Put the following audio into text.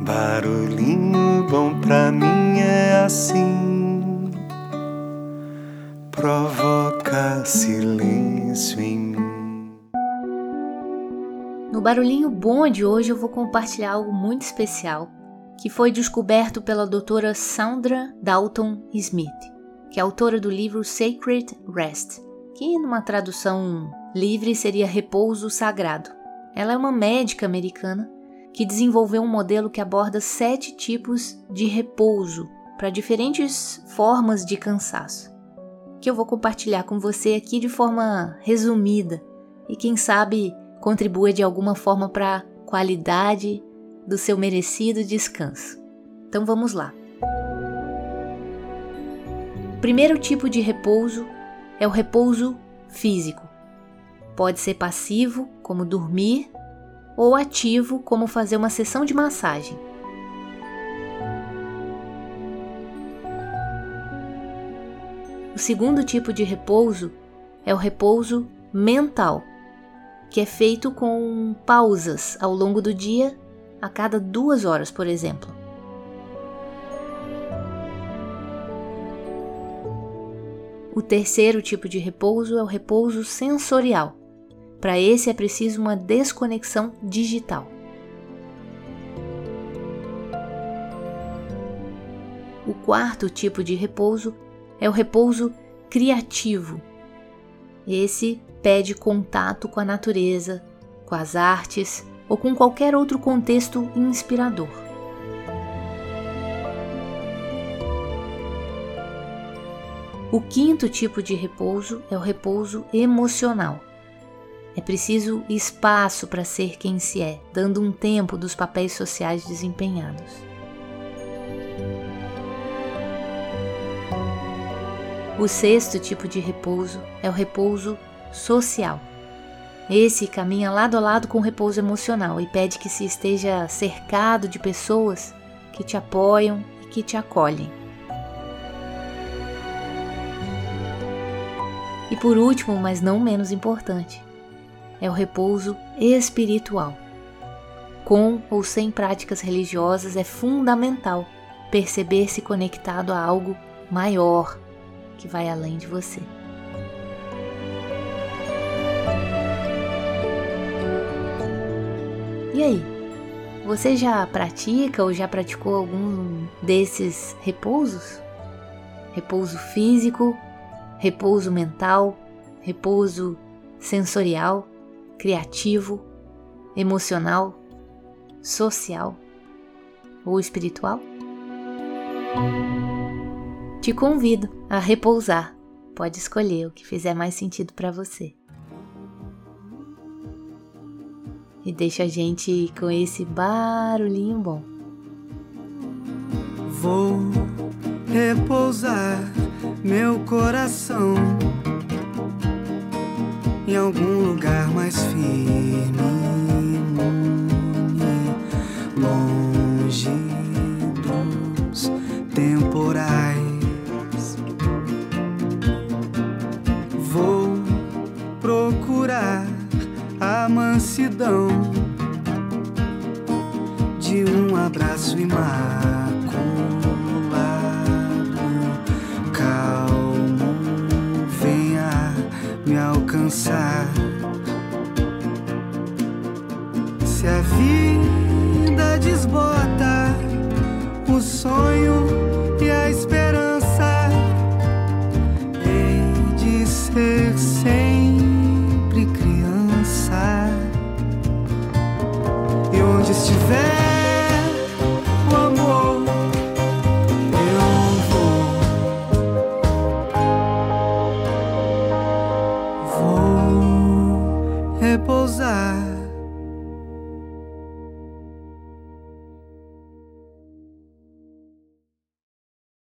Barulhinho bom pra mim é assim, provoca silêncio em mim. No barulhinho bom de hoje eu vou compartilhar algo muito especial que foi descoberto pela doutora Sandra Dalton Smith, que é autora do livro Sacred Rest, que numa tradução livre seria repouso sagrado. Ela é uma médica americana que desenvolveu um modelo que aborda sete tipos de repouso para diferentes formas de cansaço, que eu vou compartilhar com você aqui de forma resumida e quem sabe contribua de alguma forma para a qualidade do seu merecido descanso. Então vamos lá. O primeiro tipo de repouso é o repouso físico. Pode ser passivo, como dormir, ou ativo, como fazer uma sessão de massagem. O segundo tipo de repouso é o repouso mental, que é feito com pausas ao longo do dia, a cada duas horas, por exemplo. O terceiro tipo de repouso é o repouso sensorial. Para esse é preciso uma desconexão digital. O quarto tipo de repouso é o repouso criativo. Esse pede contato com a natureza, com as artes ou com qualquer outro contexto inspirador. O quinto tipo de repouso é o repouso emocional. É preciso espaço para ser quem se é, dando um tempo dos papéis sociais desempenhados. O sexto tipo de repouso é o repouso social. Esse caminha lado a lado com o repouso emocional e pede que se esteja cercado de pessoas que te apoiam e que te acolhem. E por último, mas não menos importante, é o repouso espiritual. Com ou sem práticas religiosas, é fundamental perceber-se conectado a algo maior que vai além de você. E aí? Você já pratica ou já praticou algum desses repousos? Repouso físico, repouso mental, repouso sensorial, criativo, emocional, social ou espiritual? Te convido a repousar. Pode escolher o que fizer mais sentido para você. E deixa a gente com esse barulhinho bom. Vou repousar meu coração em algum lugar mais firme, longe dos temporais. Vou procurar a mansidão de um abraço imaculado alcançar. Se repousar.